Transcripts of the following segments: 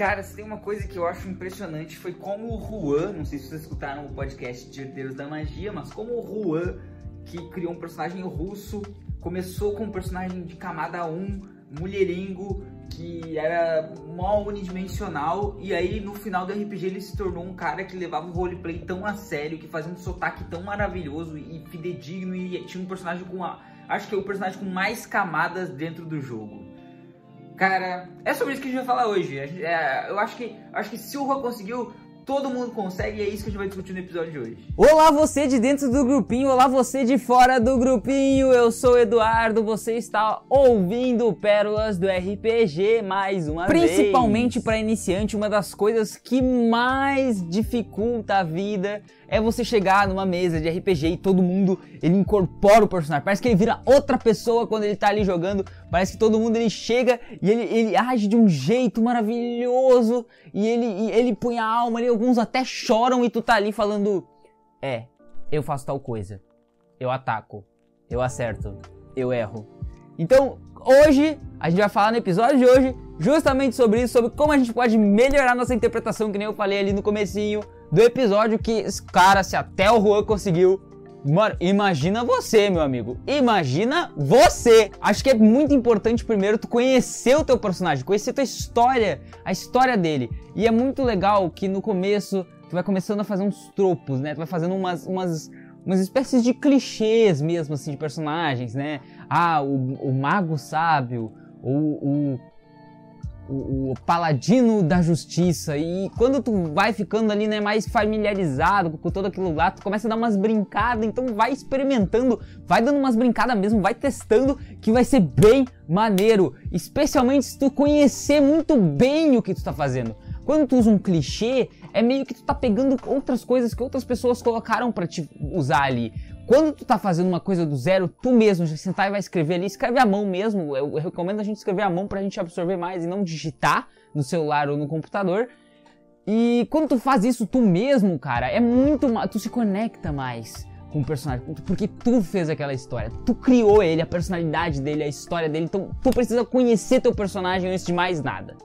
cara, se tem uma coisa que eu acho impressionante foi como o Juan, não sei se vocês escutaram o podcast de Herdeiros da Magia, mas como o Juan, que criou um personagem russo, começou com um personagem de camada 1, mulherengo, que era mó unidimensional, e aí no final do RPG ele se tornou um cara que levava o roleplay tão a sério, que fazia um sotaque tão maravilhoso e fidedigno, e tinha um personagem com a. Acho que é o personagem com mais camadas dentro do jogo. Cara, é sobre isso que a gente vai falar hoje. É, eu acho que, acho que Rua conseguiu, todo mundo consegue e é isso que a gente vai discutir no episódio de hoje. Olá você de dentro do grupinho, olá você de fora do grupinho, eu sou o Eduardo, você está ouvindo Pérolas do RPG mais uma Principalmente vez. Principalmente para iniciante, uma das coisas que mais dificulta a vida é você chegar numa mesa de RPG e todo mundo ele incorpora o personagem. Parece que ele vira outra pessoa quando ele tá ali jogando. Parece que todo mundo ele chega e ele, ele age de um jeito maravilhoso e ele, e ele põe a alma ali. Alguns até choram e tu tá ali falando: É, eu faço tal coisa. Eu ataco. Eu acerto. Eu erro. Então, hoje, a gente vai falar no episódio de hoje justamente sobre isso, sobre como a gente pode melhorar nossa interpretação, que nem eu falei ali no comecinho do episódio que, cara, se até o Juan conseguiu, Mano, imagina você, meu amigo. Imagina você. Acho que é muito importante primeiro tu conhecer o teu personagem, conhecer a tua história, a história dele. E é muito legal que no começo tu vai começando a fazer uns tropos, né? Tu vai fazendo umas, umas, umas espécies de clichês mesmo, assim, de personagens, né? Ah, o, o mago sábio, o, o o, o, paladino da justiça. E quando tu vai ficando ali, né, mais familiarizado com todo aquilo lá, tu começa a dar umas brincadas, então vai experimentando, vai dando umas brincadas mesmo, vai testando, que vai ser bem maneiro. Especialmente se tu conhecer muito bem o que tu tá fazendo. Quando tu usa um clichê, é meio que tu tá pegando outras coisas que outras pessoas colocaram para te usar ali. Quando tu tá fazendo uma coisa do zero, tu mesmo já sentar e vai escrever ali, escreve à mão mesmo. Eu, recomendo a gente escrever à mão pra gente absorver mais e não digitar no celular ou no computador. E quando tu faz isso tu mesmo, cara, é muito mais. Tu se conecta mais com o personagem, porque tu fez aquela história, tu criou ele, a personalidade dele, a história dele, então tu precisa conhecer teu personagem antes de mais nada.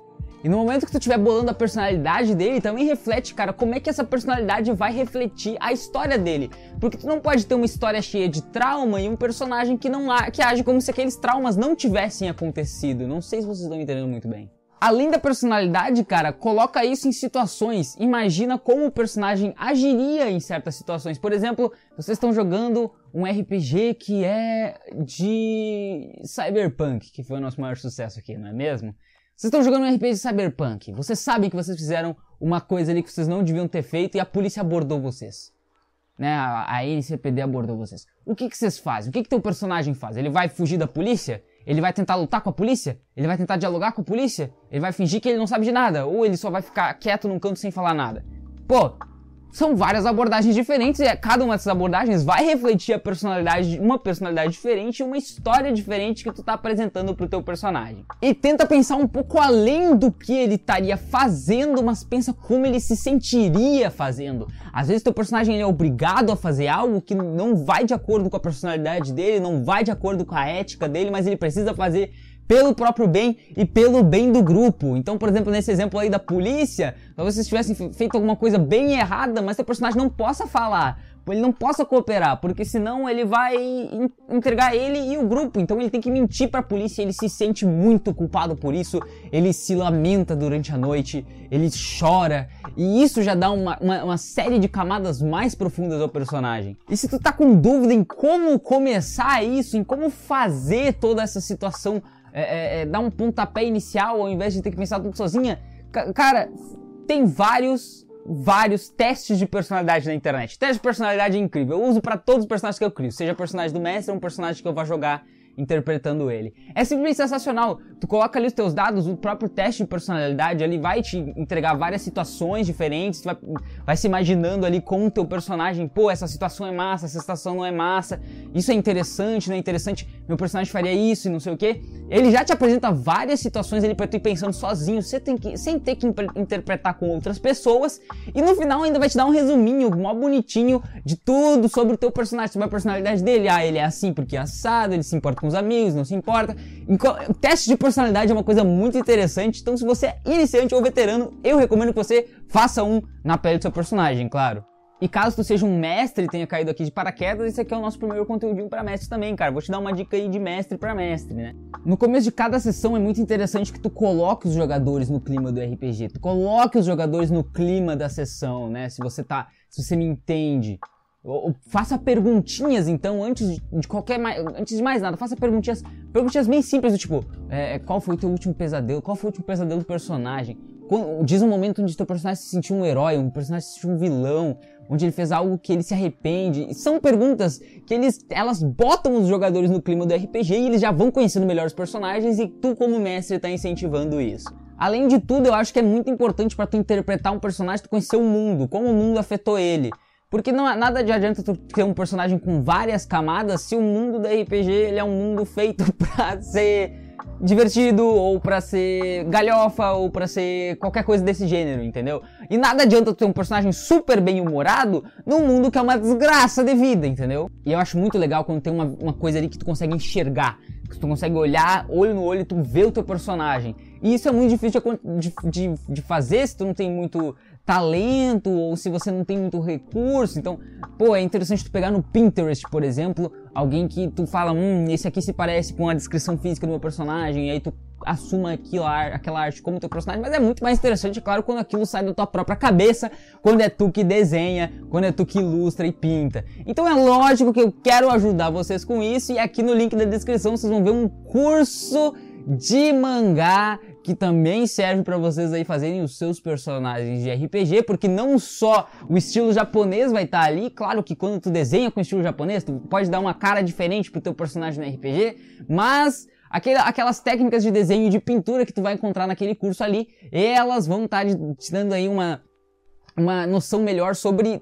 E no momento que tu estiver bolando a personalidade dele, também reflete, cara, como é que essa personalidade vai refletir a história dele. Porque tu não pode ter uma história cheia de trauma e um personagem que não que age como se aqueles traumas não tivessem acontecido. Não sei se vocês estão entendendo muito bem. Além da personalidade, cara, coloca isso em situações. Imagina como o personagem agiria em certas situações. Por exemplo, vocês estão jogando um RPG que é de Cyberpunk, que foi o nosso maior sucesso aqui, não é mesmo? Vocês estão jogando um RPG de Cyberpunk. Vocês sabem que vocês fizeram uma coisa ali que vocês não deviam ter feito e a polícia abordou vocês. Né? A, a NCPD abordou vocês. O que, que vocês fazem? O que, que teu personagem faz? Ele vai fugir da polícia? Ele vai tentar lutar com a polícia? Ele vai tentar dialogar com a polícia? Ele vai fingir que ele não sabe de nada? Ou ele só vai ficar quieto num canto sem falar nada? Pô, são várias abordagens diferentes e cada uma dessas abordagens vai refletir a personalidade, uma personalidade diferente e uma história diferente que tu tá apresentando pro teu personagem. E tenta pensar um pouco além do que ele estaria fazendo, mas pensa como ele se sentiria fazendo. Às vezes teu personagem é obrigado a fazer algo que não vai de acordo com a personalidade dele, não vai de acordo com a ética dele, mas ele precisa fazer pelo próprio bem e pelo bem do grupo. Então, por exemplo, nesse exemplo aí da polícia, talvez vocês tivessem feito alguma coisa bem errada, mas seu personagem não possa falar, ele não possa cooperar, porque senão ele vai entregar ele e o grupo. Então ele tem que mentir para a polícia, ele se sente muito culpado por isso, ele se lamenta durante a noite, ele chora, e isso já dá uma, uma, uma série de camadas mais profundas ao personagem. E se tu tá com dúvida em como começar isso, em como fazer toda essa situação é, é, é, dar um pontapé inicial ao invés de ter que pensar tudo sozinha. Cara, tem vários, vários testes de personalidade na internet. Teste de personalidade é incrível. Eu uso para todos os personagens que eu crio, seja personagem do mestre ou um personagem que eu vá jogar interpretando ele. É simplesmente sensacional. Tu coloca ali os teus dados, o próprio teste de personalidade ali vai te entregar várias situações diferentes, tu vai, vai se imaginando ali com o teu personagem, pô, essa situação é massa, essa situação não é massa, isso é interessante, não é interessante, meu personagem faria isso e não sei o que. Ele já te apresenta várias situações ali pra tu ir pensando sozinho, você tem que, sem ter que interpretar com outras pessoas, e no final ainda vai te dar um resuminho mó bonitinho de tudo sobre o teu personagem, sobre a personalidade dele. Ah, ele é assim porque é assado, ele se importa com os amigos, não se importa. O teste de personalidade é uma coisa muito interessante, então se você é iniciante ou veterano, eu recomendo que você faça um na pele do seu personagem, claro. E caso tu seja um mestre e tenha caído aqui de paraquedas, esse aqui é o nosso primeiro conteúdinho para mestre também, cara. Vou te dar uma dica aí de mestre para mestre, né? No começo de cada sessão é muito interessante que tu coloque os jogadores no clima do RPG. Tu coloque os jogadores no clima da sessão, né? Se você tá, se você me entende. Faça perguntinhas, então, antes de qualquer antes de mais nada, faça perguntinhas, perguntinhas bem simples do tipo, é, qual foi o teu último pesadelo? Qual foi o último pesadelo do personagem? Diz um momento onde teu personagem se sentiu um herói, um personagem se sentiu um vilão, onde ele fez algo que ele se arrepende. São perguntas que eles, elas botam os jogadores no clima do RPG e eles já vão conhecendo melhor os personagens e tu como mestre está incentivando isso. Além de tudo, eu acho que é muito importante para tu interpretar um personagem, tu conhecer o mundo, como o mundo afetou ele. Porque não nada de adianta tu ter um personagem com várias camadas se o mundo do RPG ele é um mundo feito para ser divertido, ou para ser galhofa, ou para ser qualquer coisa desse gênero, entendeu? E nada adianta ter um personagem super bem humorado num mundo que é uma desgraça de vida, entendeu? E eu acho muito legal quando tem uma, uma coisa ali que tu consegue enxergar, que tu consegue olhar olho no olho e tu vê o teu personagem. E isso é muito difícil de, de, de fazer se tu não tem muito talento ou se você não tem muito recurso. Então, pô, é interessante tu pegar no Pinterest, por exemplo, alguém que tu fala, hum, esse aqui se parece com a descrição física do meu personagem, e aí tu assuma aquilo, aquela arte como teu personagem, mas é muito mais interessante, claro, quando aquilo sai da tua própria cabeça, quando é tu que desenha, quando é tu que ilustra e pinta. Então é lógico que eu quero ajudar vocês com isso, e aqui no link da descrição vocês vão ver um curso de mangá que também serve para vocês aí fazerem os seus personagens de RPG, porque não só o estilo japonês vai estar tá ali, claro que quando tu desenha com estilo japonês, tu pode dar uma cara diferente pro teu personagem no RPG, mas aquelas técnicas de desenho e de pintura que tu vai encontrar naquele curso ali, elas vão estar tá te dando aí uma uma noção melhor sobre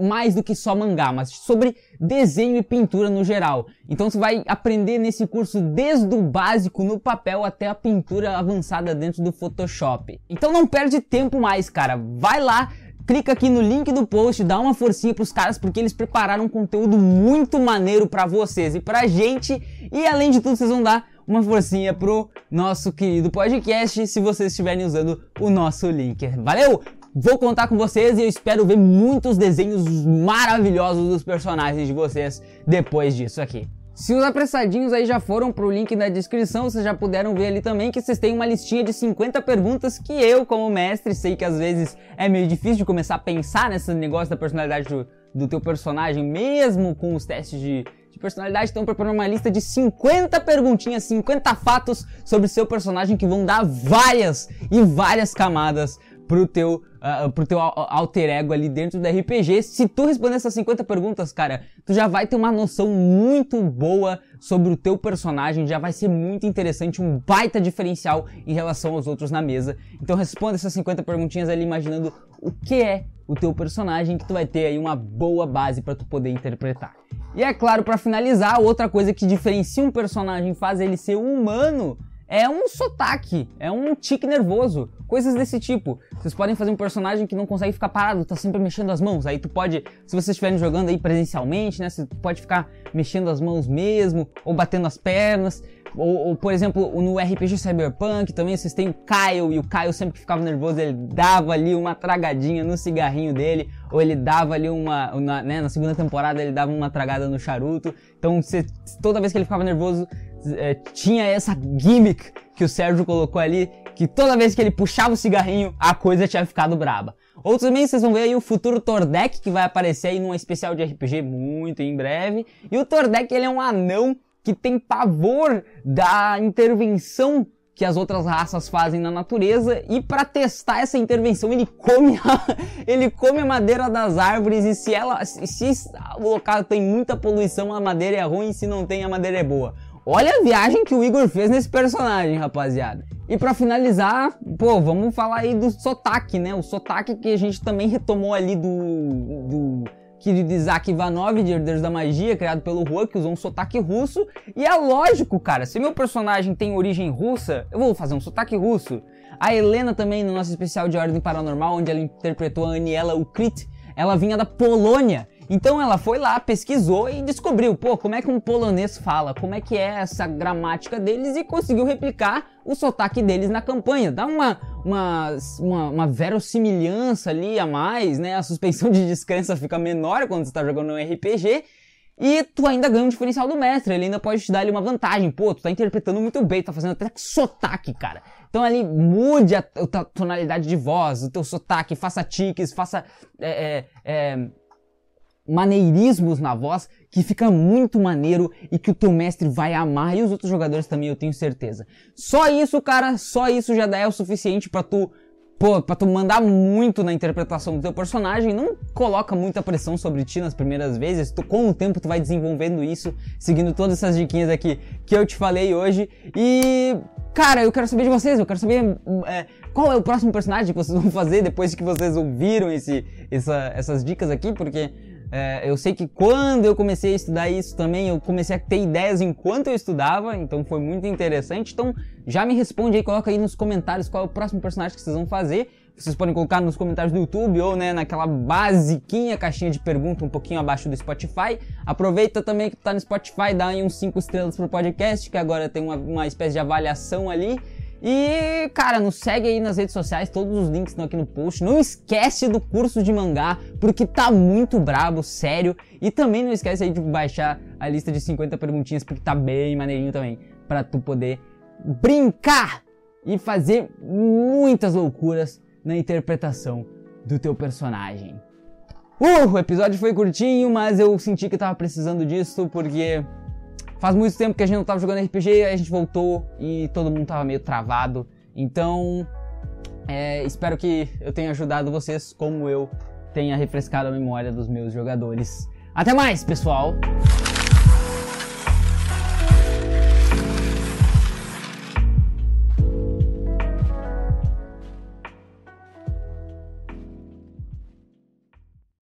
mais do que só mangá, mas sobre desenho e pintura no geral. Então você vai aprender nesse curso desde o básico no papel até a pintura avançada dentro do Photoshop. Então não perde tempo mais, cara. Vai lá, clica aqui no link do post, dá uma forcinha pros caras porque eles prepararam um conteúdo muito maneiro para vocês e pra gente. E além de tudo, vocês vão dar uma forcinha pro nosso querido podcast se vocês estiverem usando o nosso link. Valeu? Vou contar com vocês e eu espero ver muitos desenhos maravilhosos dos personagens de vocês depois disso aqui. Se os apressadinhos aí já foram pro link na descrição, vocês já puderam ver ali também que vocês têm uma listinha de 50 perguntas que eu, como mestre, sei que às vezes é meio difícil de começar a pensar nesse negócio da personalidade do, do teu personagem, mesmo com os testes de, de personalidade. Então, preparando uma lista de 50 perguntinhas, 50 fatos sobre seu personagem que vão dar várias e várias camadas pro teu uh, pro teu alter ego ali dentro do RPG. Se tu responder essas 50 perguntas, cara, tu já vai ter uma noção muito boa sobre o teu personagem, já vai ser muito interessante, um baita diferencial em relação aos outros na mesa. Então responda essas 50 perguntinhas ali imaginando o que é o teu personagem que tu vai ter aí uma boa base para tu poder interpretar. E é claro, para finalizar, outra coisa que diferencia um personagem faz ele ser humano é um sotaque, é um tique nervoso, coisas desse tipo. Vocês podem fazer um personagem que não consegue ficar parado, tá sempre mexendo as mãos. Aí tu pode, se vocês estiverem jogando aí presencialmente, né, você pode ficar mexendo as mãos mesmo, ou batendo as pernas. Ou, ou, por exemplo, no RPG Cyberpunk também vocês têm o Kyle, e o Kyle sempre que ficava nervoso, ele dava ali uma tragadinha no cigarrinho dele, ou ele dava ali uma, na, né, na segunda temporada ele dava uma tragada no charuto. Então, você, toda vez que ele ficava nervoso, é, tinha essa gimmick que o Sérgio colocou ali, que toda vez que ele puxava o cigarrinho, a coisa tinha ficado braba. Outros também vocês vão ver aí o futuro Tordek, que vai aparecer aí num especial de RPG muito em breve. E o Tordek, ele é um anão que tem pavor da intervenção que as outras raças fazem na natureza e para testar essa intervenção ele come a, ele come a madeira das árvores e se ela se o local tem muita poluição a madeira é ruim se não tem a madeira é boa Olha a viagem que o Igor fez nesse personagem, rapaziada. E para finalizar, pô, vamos falar aí do sotaque, né? O sotaque que a gente também retomou ali do, do querido Isaac Ivanov, de Herdeiros da Magia, criado pelo Juan, que usou um sotaque russo. E é lógico, cara, se meu personagem tem origem russa, eu vou fazer um sotaque russo. A Helena também, no nosso especial de Ordem Paranormal, onde ela interpretou a Aniela Ukrit, ela vinha da Polônia. Então ela foi lá, pesquisou e descobriu, pô, como é que um polonês fala, como é que é essa gramática deles e conseguiu replicar o sotaque deles na campanha. Dá uma, uma, uma, uma verossimilhança ali a mais, né? A suspensão de descrença fica menor quando você está jogando um RPG. E tu ainda ganha um diferencial do mestre, ele ainda pode te dar ali uma vantagem. Pô, tu tá interpretando muito bem, tá fazendo até sotaque, cara. Então ali mude a, a tonalidade de voz, o teu sotaque, faça tiques, faça é, é, é, maneirismos na voz que fica muito maneiro e que o teu mestre vai amar e os outros jogadores também, eu tenho certeza. Só isso, cara, só isso já é o suficiente para tu pô, pra tu mandar muito na interpretação do teu personagem, não coloca muita pressão sobre ti nas primeiras vezes, tu, com o tempo tu vai desenvolvendo isso, seguindo todas essas diquinhas aqui que eu te falei hoje, e, cara, eu quero saber de vocês, eu quero saber é, qual é o próximo personagem que vocês vão fazer depois que vocês ouviram esse, essa, essas dicas aqui, porque é, eu sei que quando eu comecei a estudar isso também, eu comecei a ter ideias enquanto eu estudava, então foi muito interessante. Então já me responde aí, coloca aí nos comentários qual é o próximo personagem que vocês vão fazer. Vocês podem colocar nos comentários do YouTube ou né, naquela basiquinha caixinha de pergunta um pouquinho abaixo do Spotify. Aproveita também que tá no Spotify, dá aí uns 5 estrelas pro podcast, que agora tem uma, uma espécie de avaliação ali. E, cara, nos segue aí nas redes sociais, todos os links estão aqui no post. Não esquece do curso de mangá, porque tá muito brabo, sério. E também não esquece aí de baixar a lista de 50 perguntinhas, porque tá bem maneirinho também, para tu poder brincar e fazer muitas loucuras na interpretação do teu personagem. Uh, o episódio foi curtinho, mas eu senti que tava precisando disso, porque Faz muito tempo que a gente não tava jogando RPG, a gente voltou e todo mundo tava meio travado. Então, é, espero que eu tenha ajudado vocês como eu tenha refrescado a memória dos meus jogadores. Até mais, pessoal!